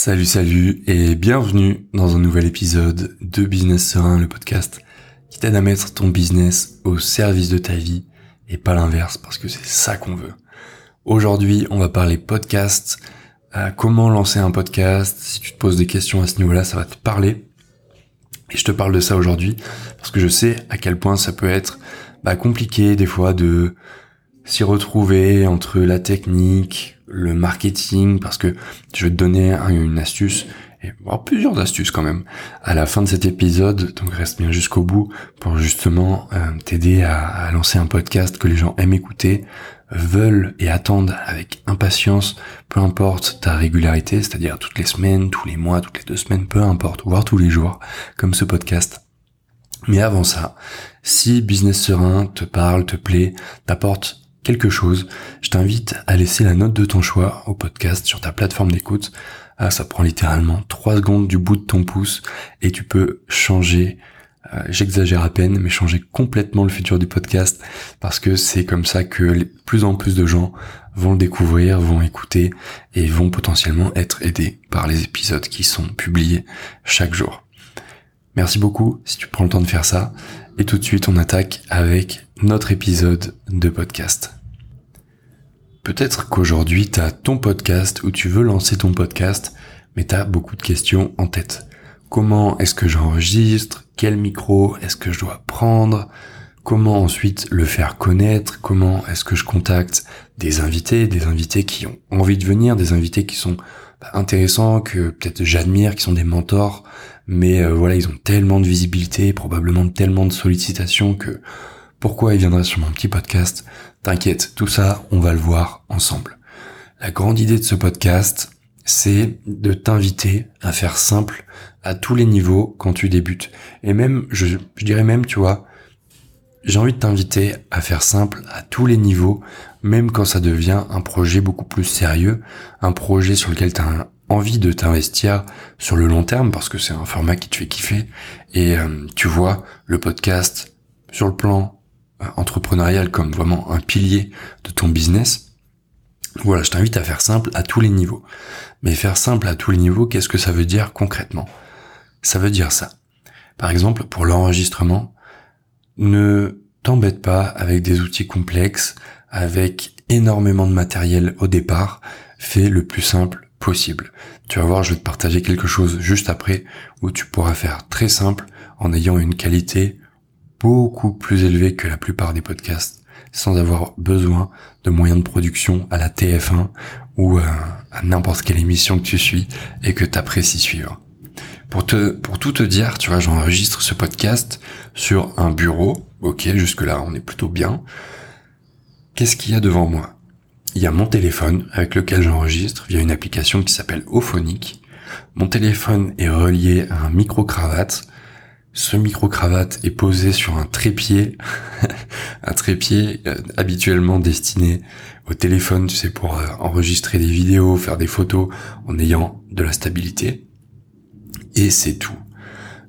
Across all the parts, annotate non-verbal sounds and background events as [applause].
Salut salut et bienvenue dans un nouvel épisode de Business Serein, le podcast qui t'aide à mettre ton business au service de ta vie et pas l'inverse parce que c'est ça qu'on veut. Aujourd'hui on va parler podcast, euh, comment lancer un podcast, si tu te poses des questions à ce niveau-là ça va te parler. Et je te parle de ça aujourd'hui parce que je sais à quel point ça peut être bah, compliqué des fois de s'y retrouver entre la technique, le marketing, parce que je vais te donner une astuce, et plusieurs astuces quand même, à la fin de cet épisode, donc reste bien jusqu'au bout pour justement euh, t'aider à, à, lancer un podcast que les gens aiment écouter, veulent et attendent avec impatience, peu importe ta régularité, c'est-à-dire toutes les semaines, tous les mois, toutes les deux semaines, peu importe, voire tous les jours, comme ce podcast. Mais avant ça, si Business Serein te parle, te plaît, t'apporte quelque chose, je t'invite à laisser la note de ton choix au podcast sur ta plateforme d'écoute. Ah, ça prend littéralement 3 secondes du bout de ton pouce et tu peux changer, euh, j'exagère à peine, mais changer complètement le futur du podcast parce que c'est comme ça que les, plus en plus de gens vont le découvrir, vont écouter et vont potentiellement être aidés par les épisodes qui sont publiés chaque jour. Merci beaucoup si tu prends le temps de faire ça. Et tout de suite, on attaque avec notre épisode de podcast. Peut-être qu'aujourd'hui, tu as ton podcast ou tu veux lancer ton podcast, mais tu as beaucoup de questions en tête. Comment est-ce que j'enregistre? Quel micro est-ce que je dois prendre? Comment ensuite le faire connaître? Comment est-ce que je contacte des invités, des invités qui ont envie de venir, des invités qui sont bah, intéressants, que peut-être j'admire, qui sont des mentors, mais euh, voilà, ils ont tellement de visibilité, probablement tellement de sollicitations que pourquoi ils viendraient sur mon petit podcast? T'inquiète, tout ça, on va le voir ensemble. La grande idée de ce podcast, c'est de t'inviter à faire simple à tous les niveaux quand tu débutes. Et même, je, dirais même, tu vois, j'ai envie de t'inviter à faire simple à tous les niveaux, même quand ça devient un projet beaucoup plus sérieux, un projet sur lequel tu as envie de t'investir sur le long terme parce que c'est un format qui te fait kiffer. Et euh, tu vois, le podcast, sur le plan entrepreneurial comme vraiment un pilier de ton business, voilà, je t'invite à faire simple à tous les niveaux. Mais faire simple à tous les niveaux, qu'est-ce que ça veut dire concrètement? Ça veut dire ça. Par exemple, pour l'enregistrement, ne t'embête pas avec des outils complexes, avec énormément de matériel au départ. Fais le plus simple possible. Tu vas voir, je vais te partager quelque chose juste après où tu pourras faire très simple en ayant une qualité beaucoup plus élevé que la plupart des podcasts sans avoir besoin de moyens de production à la TF1 ou à, n'importe quelle émission que tu suis et que tu apprécies suivre. Pour te, pour tout te dire, tu vois, j'enregistre ce podcast sur un bureau. Ok, jusque là, on est plutôt bien. Qu'est-ce qu'il y a devant moi? Il y a mon téléphone avec lequel j'enregistre via une application qui s'appelle Ophonic. Mon téléphone est relié à un micro-cravate ce micro-cravate est posé sur un trépied, [laughs] un trépied euh, habituellement destiné au téléphone, tu sais, pour euh, enregistrer des vidéos, faire des photos en ayant de la stabilité. Et c'est tout.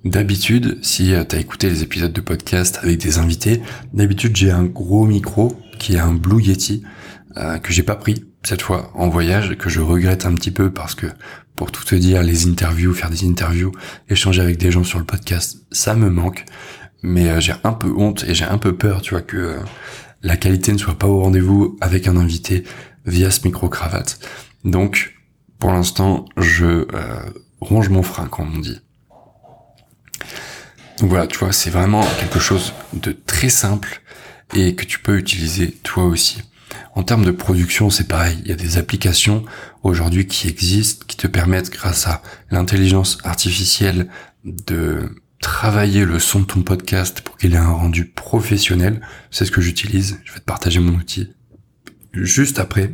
D'habitude, si euh, tu as écouté les épisodes de podcast avec des invités, d'habitude j'ai un gros micro qui est un Blue Yeti que j'ai pas pris cette fois en voyage que je regrette un petit peu parce que pour tout te dire, les interviews, faire des interviews, échanger avec des gens sur le podcast, ça me manque. Mais euh, j'ai un peu honte et j'ai un peu peur, tu vois, que euh, la qualité ne soit pas au rendez-vous avec un invité via ce micro-cravate. Donc, pour l'instant, je euh, ronge mon frein, comme on dit. Donc voilà, tu vois, c'est vraiment quelque chose de très simple et que tu peux utiliser toi aussi. En termes de production, c'est pareil. Il y a des applications aujourd'hui qui existent, qui te permettent, grâce à l'intelligence artificielle, de travailler le son de ton podcast pour qu'il ait un rendu professionnel. C'est ce que j'utilise. Je vais te partager mon outil juste après.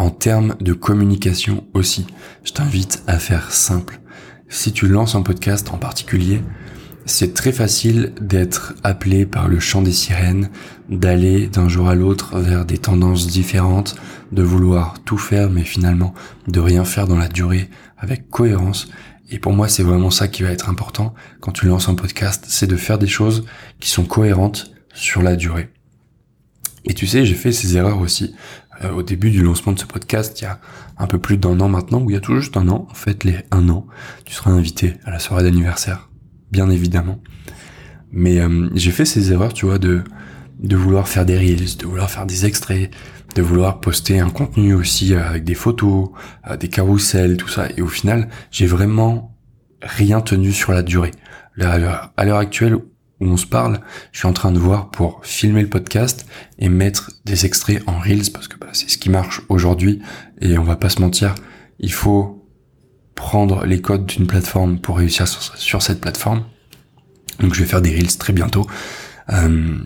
En termes de communication aussi, je t'invite à faire simple. Si tu lances un podcast en particulier, c'est très facile d'être appelé par le chant des sirènes, d'aller d'un jour à l'autre vers des tendances différentes, de vouloir tout faire mais finalement de rien faire dans la durée avec cohérence. Et pour moi, c'est vraiment ça qui va être important quand tu lances un podcast, c'est de faire des choses qui sont cohérentes sur la durée. Et tu sais, j'ai fait ces erreurs aussi euh, au début du lancement de ce podcast, il y a un peu plus d'un an maintenant, ou il y a tout juste un an, en fait, les un an, tu seras invité à la soirée d'anniversaire, bien évidemment. Mais euh, j'ai fait ces erreurs, tu vois, de de vouloir faire des reels, de vouloir faire des extraits, de vouloir poster un contenu aussi euh, avec des photos, des carousels, tout ça. Et au final, j'ai vraiment rien tenu sur la durée. À l'heure actuelle on se parle, je suis en train de voir pour filmer le podcast et mettre des extraits en Reels parce que bah, c'est ce qui marche aujourd'hui et on va pas se mentir, il faut prendre les codes d'une plateforme pour réussir sur, cette plateforme. Donc je vais faire des Reels très bientôt. Euh,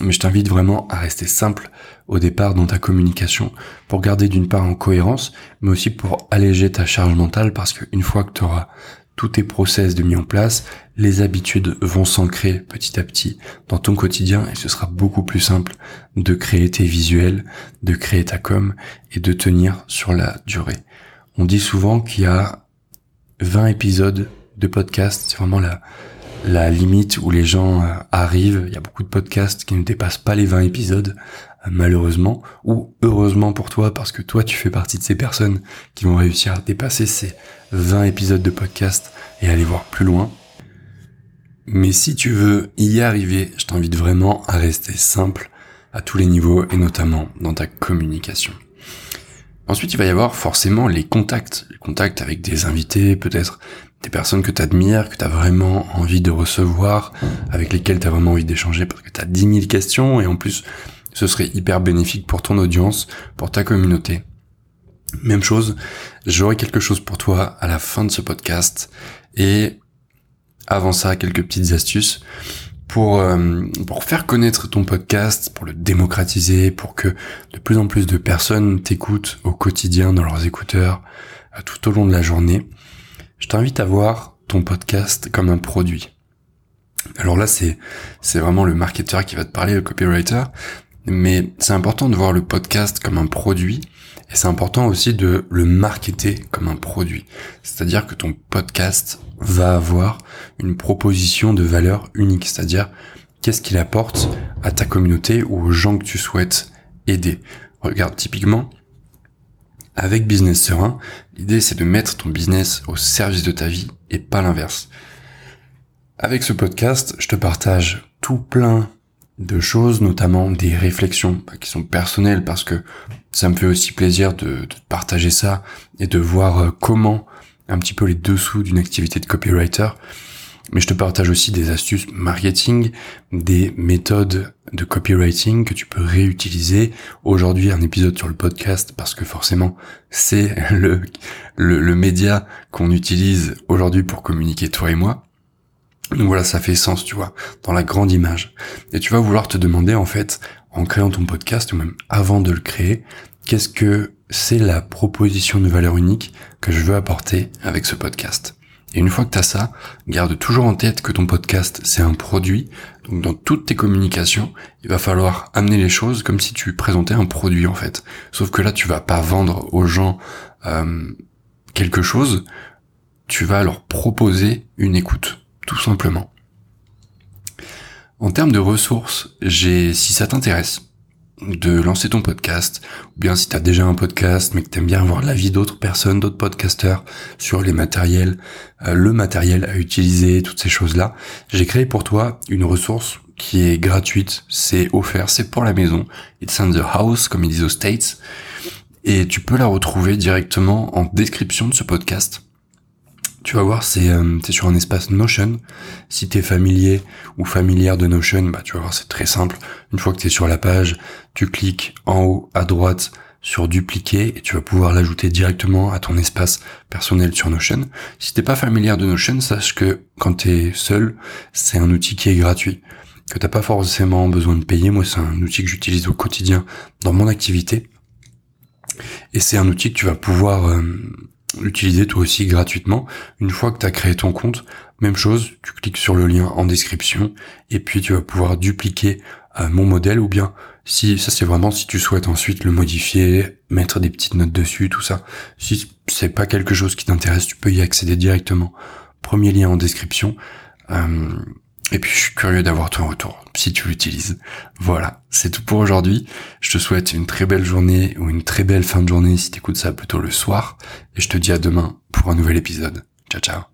mais je t'invite vraiment à rester simple au départ dans ta communication pour garder d'une part en cohérence, mais aussi pour alléger ta charge mentale parce qu'une fois que tu auras tous tes process de mis en place, les habitudes vont s'ancrer petit à petit dans ton quotidien et ce sera beaucoup plus simple de créer tes visuels, de créer ta com et de tenir sur la durée. On dit souvent qu'il y a 20 épisodes de podcast, c'est vraiment la, limite où les gens euh, arrivent. Il y a beaucoup de podcasts qui ne dépassent pas les 20 épisodes, euh, malheureusement, ou heureusement pour toi, parce que toi, tu fais partie de ces personnes qui vont réussir à dépasser ces 20 épisodes de podcast et aller voir plus loin. Mais si tu veux y arriver, je t'invite vraiment à rester simple à tous les niveaux et notamment dans ta communication. Ensuite, il va y avoir forcément les contacts, les contacts avec des invités, peut-être des personnes que tu admires, que tu as vraiment envie de recevoir, avec lesquelles tu as vraiment envie d'échanger parce que tu as 10 000 questions et en plus, ce serait hyper bénéfique pour ton audience, pour ta communauté. Même chose, j'aurai quelque chose pour toi à la fin de ce podcast et avant ça, quelques petites astuces pour euh, pour faire connaître ton podcast, pour le démocratiser, pour que de plus en plus de personnes t'écoutent au quotidien dans leurs écouteurs euh, tout au long de la journée. Je t'invite à voir ton podcast comme un produit. Alors là, c'est c'est vraiment le marketeur qui va te parler, le copywriter, mais c'est important de voir le podcast comme un produit et c'est important aussi de le marketer comme un produit. C'est-à-dire que ton podcast va avoir une proposition de valeur unique, c'est-à-dire qu'est-ce qu'il apporte à ta communauté ou aux gens que tu souhaites aider? Regarde, typiquement, avec Business Serein, l'idée c'est de mettre ton business au service de ta vie et pas l'inverse. Avec ce podcast, je te partage tout plein de choses, notamment des réflexions bah, qui sont personnelles parce que ça me fait aussi plaisir de, partager ça et de voir euh, comment un petit peu les dessous d'une activité de copywriter. Mais je te partage aussi des astuces marketing, des méthodes de copywriting que tu peux réutiliser. Aujourd'hui, un épisode sur le podcast parce que forcément, c'est [laughs] le, le, le média qu'on utilise aujourd'hui pour communiquer toi et moi. Donc voilà, ça fait sens, tu vois, dans la grande image. Et tu vas vouloir te demander, en fait, en créant ton podcast, ou même avant de le créer, qu'est-ce que c'est la proposition de valeur unique que je veux apporter avec ce podcast? Et une fois que tu as ça, garde toujours en tête que ton podcast, c'est un produit. Donc dans toutes tes communications, il va falloir amener les choses comme si tu présentais un produit en fait. Sauf que là, tu vas pas vendre aux gens euh, quelque chose, tu vas leur proposer une écoute tout simplement. En termes de ressources, j'ai, si ça t'intéresse, de lancer ton podcast, ou bien si tu as déjà un podcast mais que tu aimes bien voir l'avis d'autres personnes, d'autres podcasteurs sur les matériels, euh, le matériel à utiliser, toutes ces choses-là, j'ai créé pour toi une ressource qui est gratuite, c'est offert, c'est pour la maison, it's in the house comme ils disent aux States, et tu peux la retrouver directement en description de ce podcast. Tu vas voir, c'est euh, sur un espace Notion. Si tu es familier ou familière de Notion, bah tu vas voir, c'est très simple. Une fois que tu es sur la page, tu cliques en haut à droite sur dupliquer et tu vas pouvoir l'ajouter directement à ton espace personnel sur Notion. Si t'es pas familière de Notion, sache que quand tu es seul, c'est un outil qui est gratuit, que t'as pas forcément besoin de payer. Moi, c'est un outil que j'utilise au quotidien dans mon activité. Et c'est un outil que tu vas pouvoir euh, l'utiliser toi aussi gratuitement. Une fois que tu as créé ton compte, même chose, tu cliques sur le lien en description et puis tu vas pouvoir dupliquer euh, mon modèle ou bien si ça c'est vraiment si tu souhaites ensuite le modifier, mettre des petites notes dessus, tout ça. Si c'est pas quelque chose qui t'intéresse, tu peux y accéder directement. Premier lien en description. Euh, Et puis je suis curieux d'avoir ton retour, si tu l'utilises. Voilà, c'est tout pour aujourd'hui. Je te souhaite une très belle journée ou une très belle fin de journée si tu écoutes ça plutôt le soir. Et je te dis à demain pour un nouvel épisode. Ciao ciao